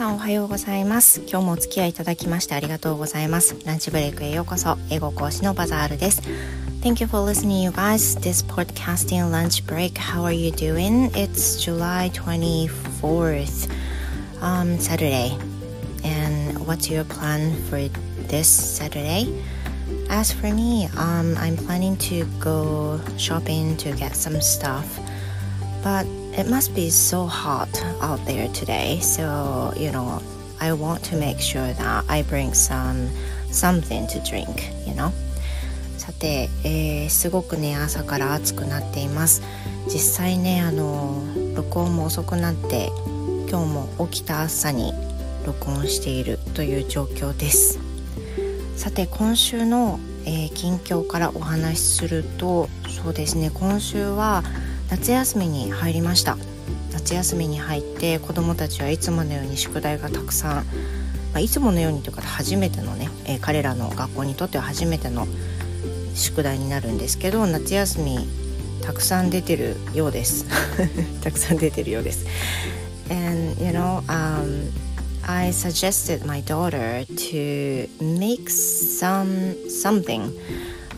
さんおはようございます今日もお付き合いいただきましてありがとうございますランチブレイクへようこそ英語講師のバザールです Thank you for listening you guys this podcasting lunch break how are you doing it's July 24th um, Saturday and what's your plan for this Saturday as for me um, I'm planning to go shopping to get some stuff but it must be so hot out there today so you know i want to make sure that i bring some something to drink you know さて、えー、すごくね朝から暑くなっています実際ねあの録音も遅くなって今日も起きた朝に録音しているという状況ですさて今週の、えー、近況からお話しするとそうですね今週は夏休みに入りました。夏休みに入って子どもたちはいつものように宿題がたくさん、まあ、いつものようにというか初めてのね、えー、彼らの学校にとっては初めての宿題になるんですけど夏休みたくさん出てるようです。たくさん出てるようです。And you know um, I suggested my daughter to make some something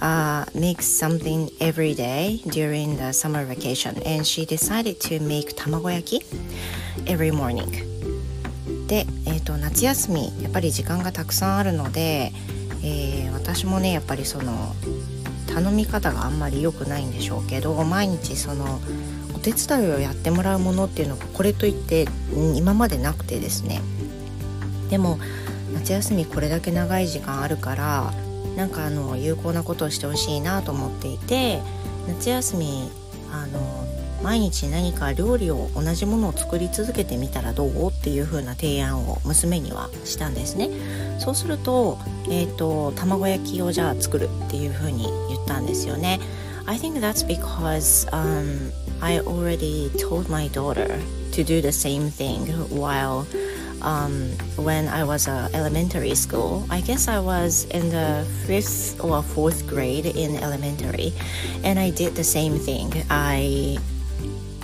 uh, make something every day during the summer vacation. And she decided to make 卵焼き every morning. で、えーと、夏休みやっぱり時間がたくさんあるので、えー、私もねやっぱりその頼み方があんまり良くないんでしょうけど毎日そのお手伝いをやってもらうものっていうのがこれといって今までなくてですね。でも夏休みこれだけ長い時間あるからなんかあの有効なことをしてほしいなと思っていて夏休みあの毎日何か料理を同じものを作り続けてみたらどう？っていう風な提案を娘にはしたんですね。そうすると,、えーと、卵焼きをじゃあ作るっていう風に言ったんですよね。I think that's because、um, I already told my daughter to do the same thing while um, when I was uh, elementary school. I guess I was in the fifth or fourth grade in elementary, and I did the same thing. I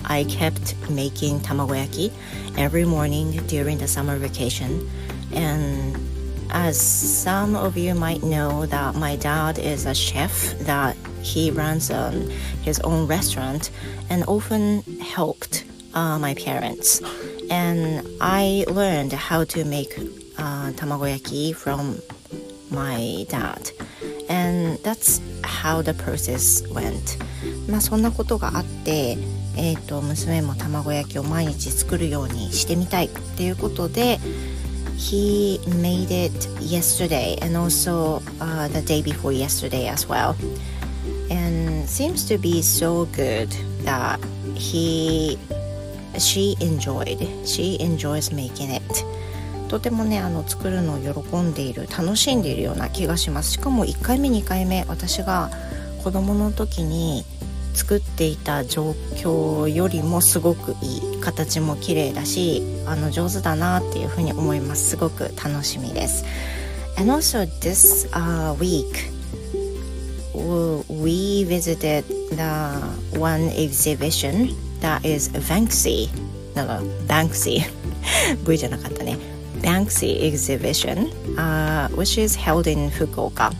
I kept making tamagoyaki every morning during the summer vacation, and as some of you might know that my dad is a chef that he runs um, his own restaurant and often helped uh, my parents and I learned how to make uh, tamagoyaki from my dad and that's how the process went まあそんなことがあってえーと、娘も卵焼きを毎日作るようにしてみたいっていうことで He made it yesterday and also、uh, the day before yesterday as well and seems to be so good that he she enjoyed. She enjoys making it. とてもねあの作るのを喜んでいる楽しんでいるような気がします。しかも1回目2回目私が子供の時に作っていた状況よりもすごくいい形も綺麗だしあの上手だなっていうふうに思います。すごく楽しみです。And also this、uh, week we visited the one exhibition that is Banksy なんか Banksy V じゃなかったね Banksy exhibition、uh, which is held in 福岡、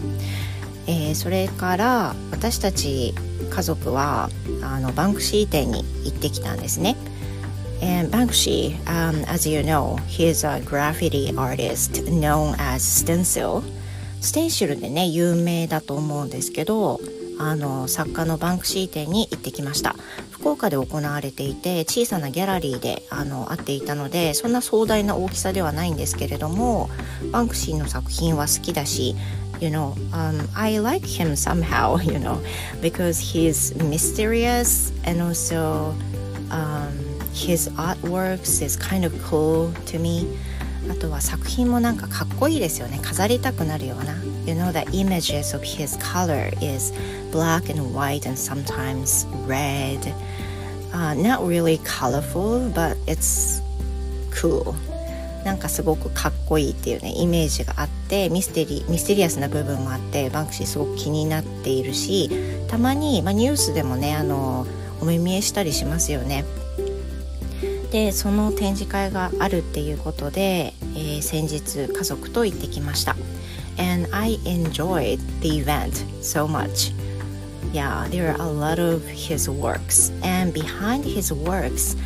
えー、それから私たち家族はあのバンクシー店に行ってきたんですね And Banksy, um, as you know, he is a graffiti artist known as Stencil. ステンシルでね有名だと思うんですけどあの作家のバンクシー店に行ってきました福岡で行われていて小さなギャラリーであのあっていたのでそんな壮大な大きさではないんですけれどもバンクシーの作品は好きだし you know um, I like him somehow you know because he's mysterious and also um, his artworks is kind of cool to me あとは作品もなんかかっこいいですよね飾りたくなるような You know the images of his color is black and white and sometimes red uh, not really colorful but it's cool. なんかすごくかっこいいっていうねイメージがあってミステリミステリアスな部分もあってバンクシーすごく気になっているしたまに、まあ、ニュースでもねあのお目見えしたりしますよね。でその展示会があるっていうことで、えー、先日家族と行ってきました。And I enjoyed the event so much. Yeah there are a lot of his works. And behind his works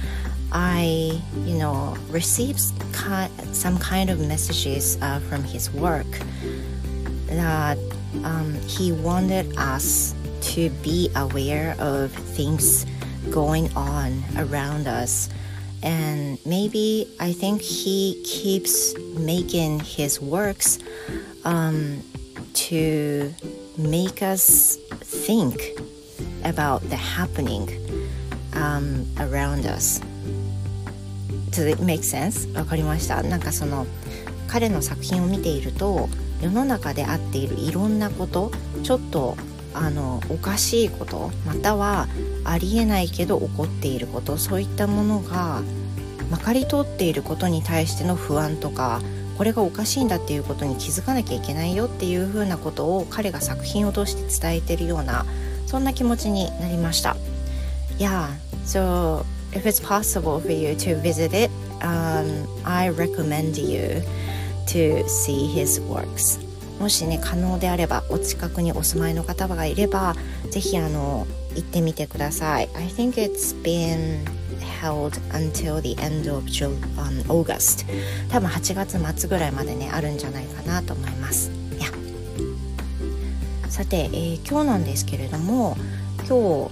I you know received some kind of messages uh, from his work that um, he wanted us to be aware of things going on around us. And maybe I think he keeps making his works um, to make us think about the happening um, around us. Does it make sense? わかりましたなんかその彼の作品を見ていると世の中であっているいろんなことちょっとあのおかしいことまたはありえないけど起こっていることそういったものがまかり通っていることに対しての不安とかこれがおかしいんだっていうことに気づかなきゃいけないよっていうふうなことを彼が作品を通して伝えてるようなそんな気持ちになりました。Yeah, so if it's possible for you to visit it, um, I recommend you to see his works. もしね可能であればお近くにお住まいの方がいればぜひあの行ってみてください I think it's been held until the end of um, August. 多分8月末ぐらいまでねあるんじゃないかなと思います。や。さて、えー、今日なんですけれども今日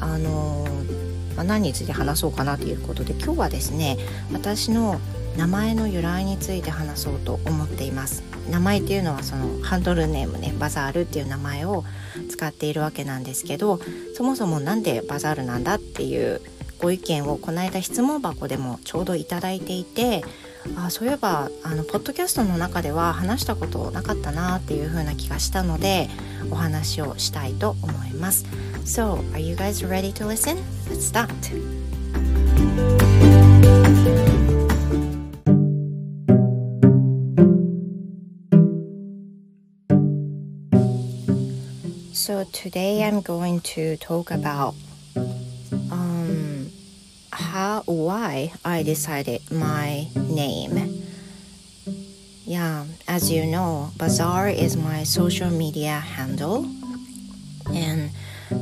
あのー、まあ、何について話そうかなということで今日はですね私の名前の由来について話そうと思っています。名前っていうのはそのハンドルネームねバザールっていう名前を使っているわけなんですけどそもそも何でバザールなんだっていうご意見をこの間質問箱でもちょうど頂いていてあそういえばあのポッドキャストの中では話したことなかったなっていう風な気がしたのでお話をしたいと思います So, are you guys ready to listen? Let's start! So today I'm going to talk about why I decided my name. Yeah, as you know, Bazaar is my social media handle, and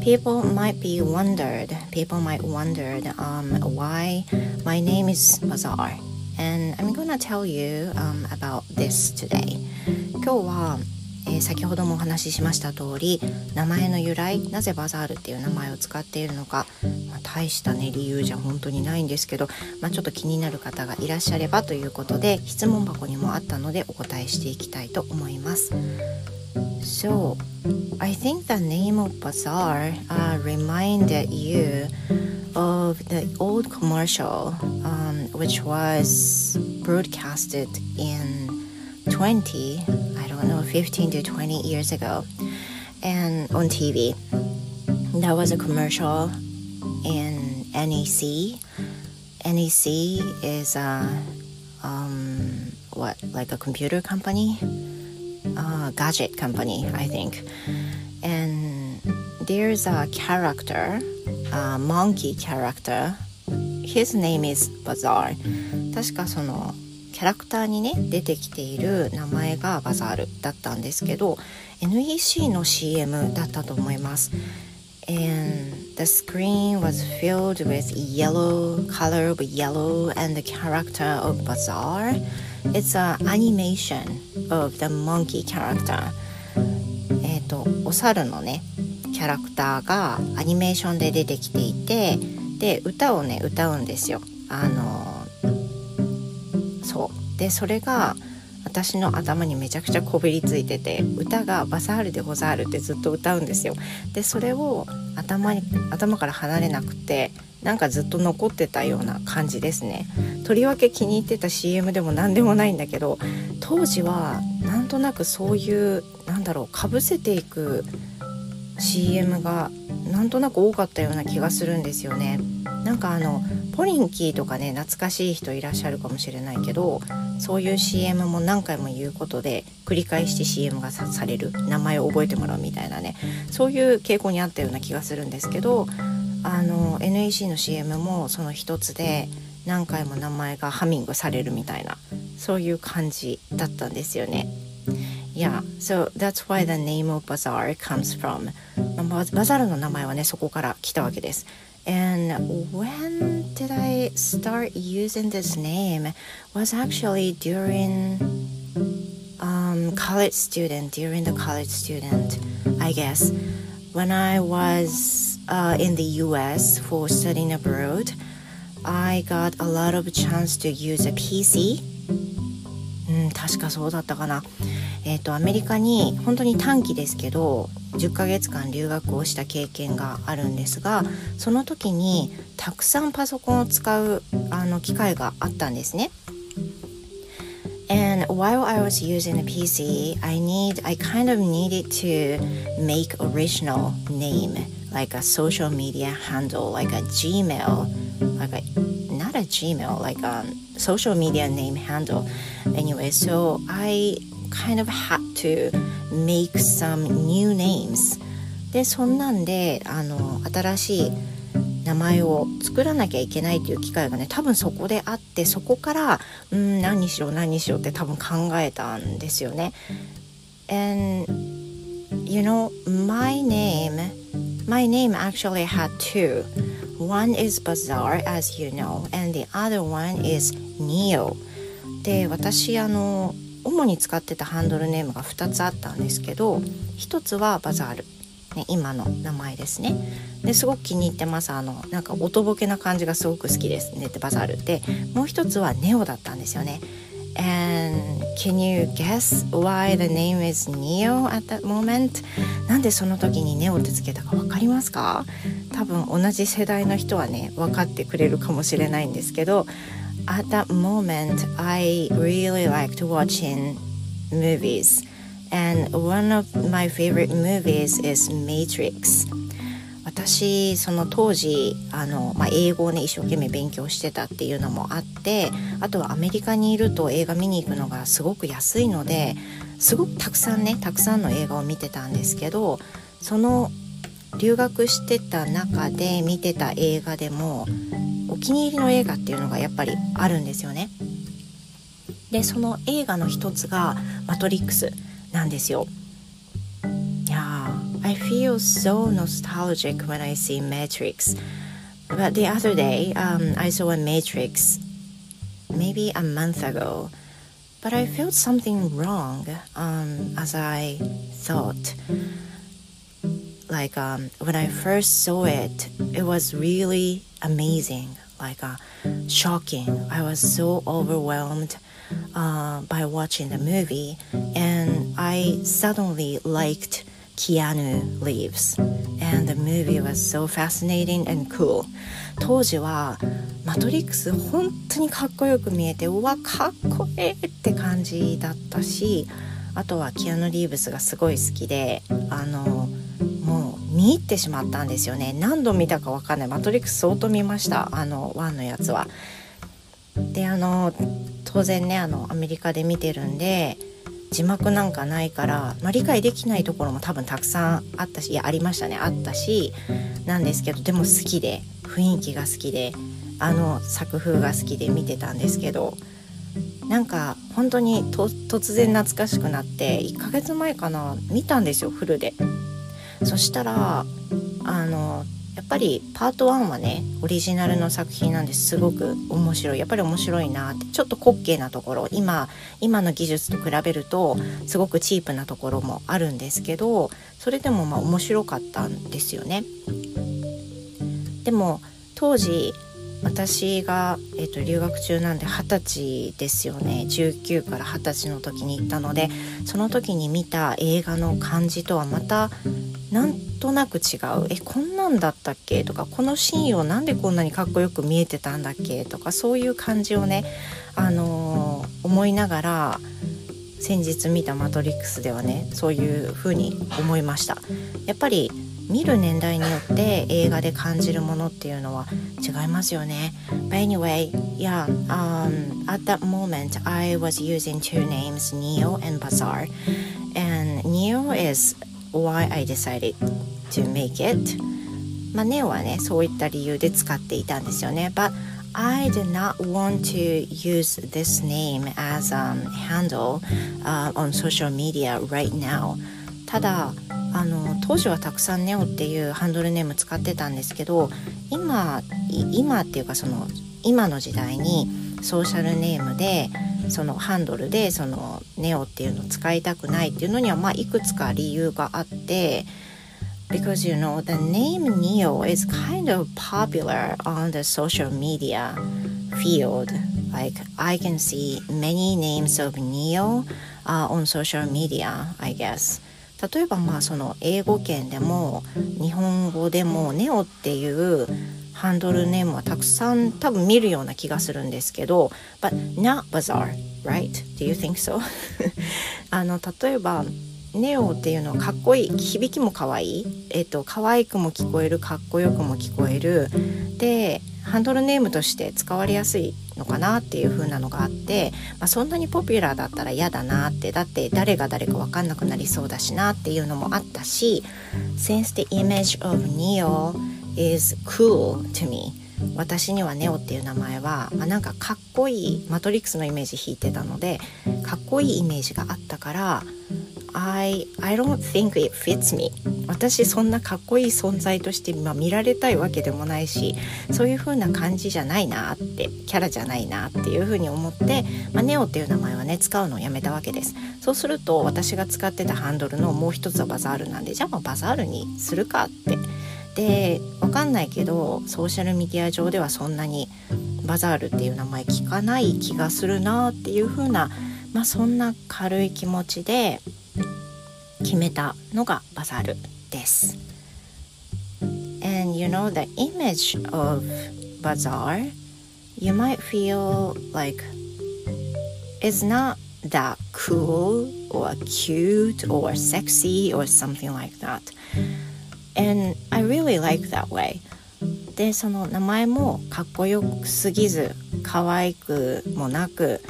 people might be wondered. People might wondered um, why my name is Bazaar, and I'm gonna tell you um, about this today. 今日はえ ー、先ほどもお話ししました通り名前の由来なぜバザールっていう名前を使っているのか、まあ、大したね理由じゃ本当にないんですけど、まあ、ちょっと気になる方がいらっしゃればということで質問箱にもあったのでお答えしていきたいと思います。So, I think the name of Bazaar uh, reminded you of the old commercial um, which was broadcasted in 20 don't know 15 to 20 years ago and on TV that was a commercial in NEC NEC is a um, what like a computer company uh, gadget company I think and there's a character a monkey character his name is Bazaar 確かその キャラクターにね出てきている名前がバザールだったんですけど NEC の CM だったと思います。And the screen was filled with yellow color of yellow and the character of Bazaar. It's an animation of the monkey character. えっと、お猿のね、キャラクターがアニメーションで出てきていて、で、歌をね、歌うんですよ。あの、でそれが私の頭にめちゃくちゃこびりついてて歌が「バザールでござる」ってずっと歌うんですよ。でそれを頭に頭から離れなくてなんかずっと残ってたような感じですね。とりわけ気に入ってた CM でも何でもないんだけど当時はなんとなくそういうなんだろうかぶせていく CM がなんとなく多かったような気がするんですよね。なんかあのポリンキーとかね懐かしい人いらっしゃるかもしれないけどそういう CM も何回も言うことで繰り返して CM がされる名前を覚えてもらうみたいなねそういう傾向にあったような気がするんですけどあの NEC の CM もその一つで何回も名前がハミングされるみたいなそういう感じだったんですよね。Yeah, so that's why the name of bazaar comes from. バザールの名前はねそこから来たわけです。And when did I start using this name? Was actually during um, college student, during the college student, I guess. When I was uh, in the US for studying abroad, I got a lot of chance to use a PC 確かそうだったかな。えっ、ー、と、アメリカに本当に短期ですけど、10ヶ月間留学をした経験があるんですが、その時にたくさんパソコンを使うあの機会があったんですね。And while I was using a PC, I need I kind of needed to make original name like a social media handle, like a Gmail, like a a Gmail, like a social media name handle. Anyway, so I kind of had to make some new names. で、そんなんで、あの、新しい名前を作らなきゃいけないという機会がね、多分そこであって、そこから、うん、何にしよう、何にしようって多分考えたんですよね。And, you know, my name, my name actually had two. One is Bazaar, as you know, and the other one is Neo. で私あの主に使ってたハンドルネームが2つあったんですけど1つはバザール、ね、今の名前ですね。ですごく気に入ってます。あのなんかおとぼけな感じがすごく好きですね。ってバザールでもう1つはネオだったんですよね。And can you guess why the name is Neo at that moment? なんでその時にネオってつけたか分かりますか多分同じ世代の人はね分かってくれるかもしれないんですけど At that moment I really liked watching movies and one of my favorite movies is Matrix 私その当時あの、まあ、英語をね一生懸命勉強してたっていうのもあってあとはアメリカにいると映画見に行くのがすごく安いのですごくたくさんねたくさんの映画を見てたんですけどその留学してた中で見てた映画でもお気に入りの映画っていうのがやっぱりあるんですよね。でその映画の一つが「マトリックス」なんですよ。I feel so nostalgic when I see Matrix. But the other day, um, I saw a Matrix maybe a month ago, but I felt something wrong um, as I thought. Like um, when I first saw it, it was really amazing, like uh, shocking. I was so overwhelmed uh, by watching the movie, and I suddenly liked Keanu Reeves. And the movie was so fascinating and cool. 当時はマトリックス本当にかっこよく見えてうわかっこええって感じだったしあとはキアヌ・リーブスがすごい好きであのもう見入ってしまったんですよね。何度見たか分かんない。マトリックス相当見ました。あの1のやつは。であの当然ねあのアメリカで見てるんで字幕なんかないから、まあ、理解できないところも多分たくさんあったしいやありましたねあったしなんですけどでも好きで雰囲気が好きであの作風が好きで見てたんですけどなんか本当に突然懐かしくなって1ヶ月前かな見たんですよフルで。そしたらあのやっぱりパート1はねオリジナルの作品なんです。ごく面白い。やっぱり面白いなって。ちょっと滑稽なところ。今今の技術と比べるとすごくチープなところもあるんですけどそれでもまあ面白かったんですよね。でも当時私が、えーと、留学中なんで二十歳ですよね。19から二十歳の時に行ったのでその時に見た映画の感じとはまたなんとなく違うえこんなんだったっけ？とかこのシーンをなんでこんなにかっこよく見えてたんだっけ？とかそういう感じをね、あのー、思いながら先日見た「マトリックス」ではねそういう風に思いました。やっぱり見る年代によって映画で感じるものっていうのは違いますよね。But anyway, yeah, um, at that moment I was using two names, Neo and Bazaar. And Neo is why I decided to make it. まあ、ネオはねそういった理由で使っていたんですよね。But I did not want to use this name as a handle、uh, on social media right now. ただあの当時はたくさんネオっていうハンドルネーム使ってたんですけど今今っていうかその今の時代にソーシャルネームでそのハンドルでそのネオっていうのを使いたくないっていうのにはまあいくつか理由があって because you know the name Neo is kind of popular on the social media field like I can see many names of Neo、uh, on social media I guess 例えばまあその英語圏でも日本語でもネオっていうハンドルネームはたくさん多分見るような気がするんですけど but not bazaar right? Do you think so? あの例えばネオっていうのはかっこいい。響きも可愛い。えっと可愛くも聞こえるかっこよくも聞こえる。でハンドルネームとして使われやすいのかなっていう風なのがあって、まあ、そんなにポピュラーだったら嫌だなってだって誰が誰か分かんなくなりそうだしなっていうのもあったし Since the image of Neo is cool to me. 私にはネオっていう名前は、まあ、なんかかっこいいマトリックスのイメージ弾いてたのでかっこいいイメージがあったから I, I don't think it fits me. 私そんなかっこいい存在として、ま、見られたいわけでもないしそういう風な感じじゃないなってキャラじゃないなっていう風に思って、まあ、ネオっていう名前はね使うのをやめたわけです。そうすると私が使ってたハンドルのもう一つはバザールなんでじゃあまあバザールにするかってでわかんないけどソーシャルメディア上ではそんなにバザールっていう名前聞かない気がするなっていう風なまあそんな軽い気持ちで決めたのがバザールです。And you know the image of bazaar, you might feel like it's not that cool or cute or sexy or something like that. And I really like that way. でその名前もかっこよすぎず可愛くもなく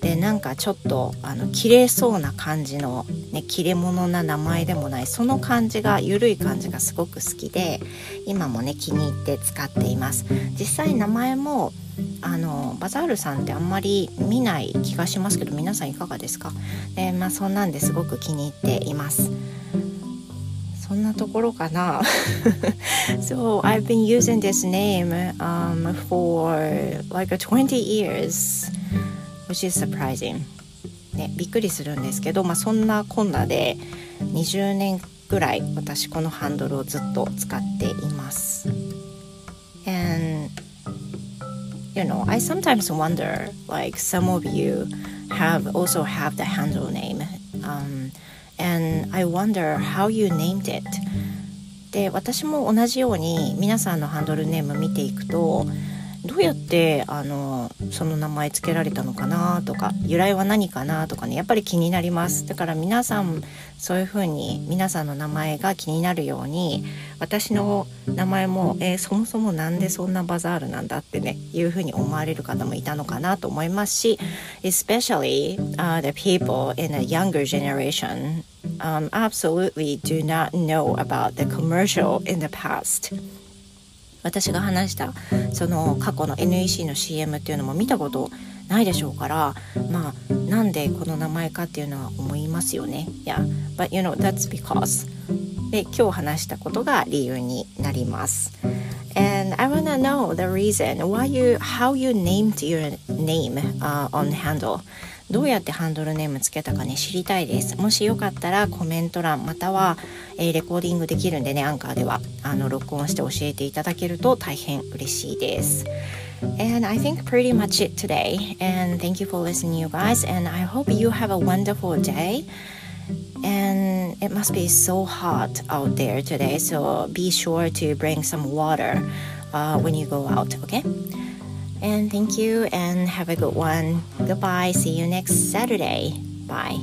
でなんかちょっとあの綺麗そうな感じの、ね、切れ物な名前でもないその感じが緩い感じがすごく好きで今もね気に入って使っています。実際名前もあのバザールさんってあんまり見ない気がしますけど皆さんいかがですか？でまあそんなんですごく気に入っています。そんなところかな So I've been using this name、um, for like 20 years which is surprising ね、びっくりするんですけど、まあ、そんなこんなで20年ぐらい私このハンドルをずっと使っています。And you know, I sometimes wonder, like some of you have also have the handle name, um, and I wonder how you named it. で私も同じように皆さんのハンドルネーム見ていくとどうやってあのその名前つけられたのかなとか由来は何かなとかねやっぱり気になります。だから皆さんそういうふうに皆さんの名前が気になるように私の名前も、えー、そもそも何でそんなバザールなんだってねいうふうに思われる方もいたのかなと思いますし especially、uh, the people in a younger generation um, absolutely do not know about the commercial in the past. 私が話したその過去の NEC の CM っていうのも見たことないでしょうからまあなんでこの名前かっていうのは思いますよね。Yeah, but you know that's because で今日話したことが理由になります。And I wanna know the reason why you how you named your name、uh, on handle どうやってハンドルネームつけたかね知りたいですもしよかったらコメント欄または、えー、レコーディングできるんでねアンカーではあの録音して教えていただけると大変嬉しいです And I think pretty much it today. And thank you for listening, you guys. And I hope you have a wonderful day. And it must be so hot out there today. So be sure to bring some water uh, when you go out, okay? And thank you and have a good one. Goodbye. See you next Saturday. Bye.